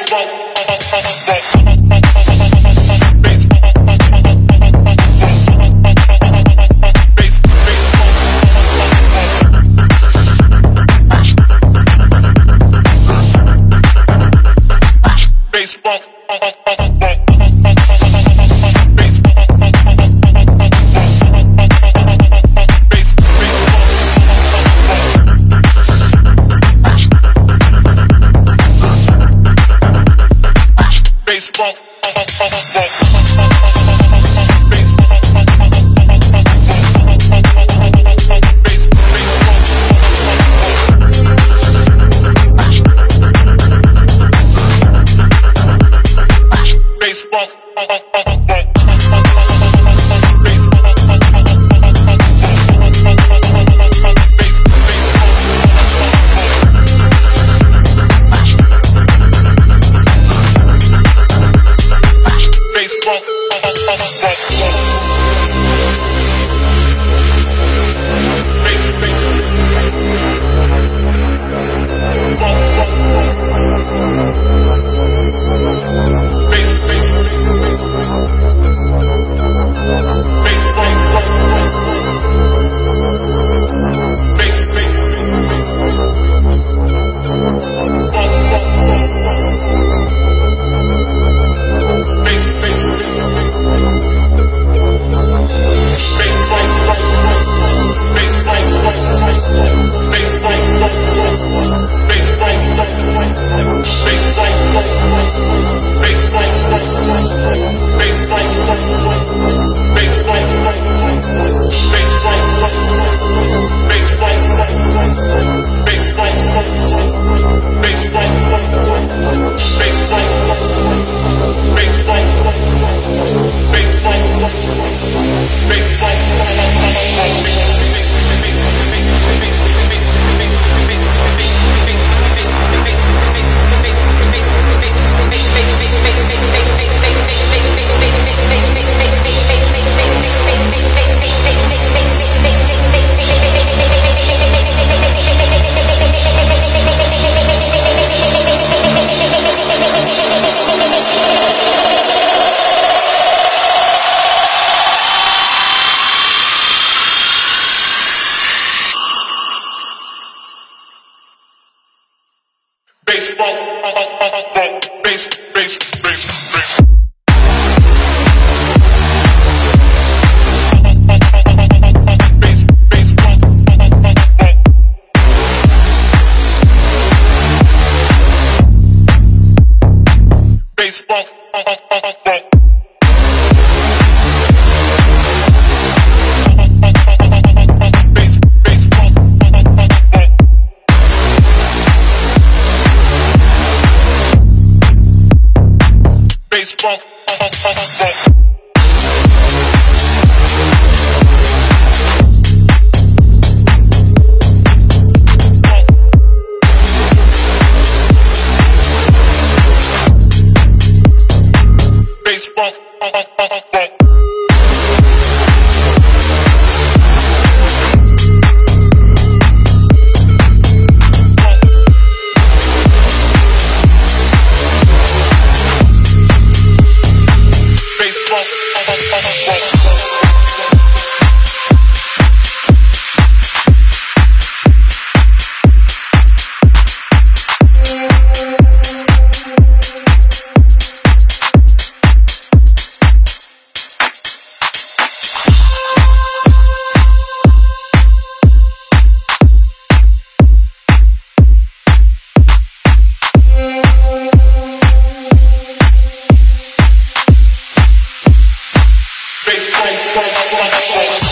Baseball. Okay. Bump, bump, bump, bump, bump. Right. price, price, price, price, price.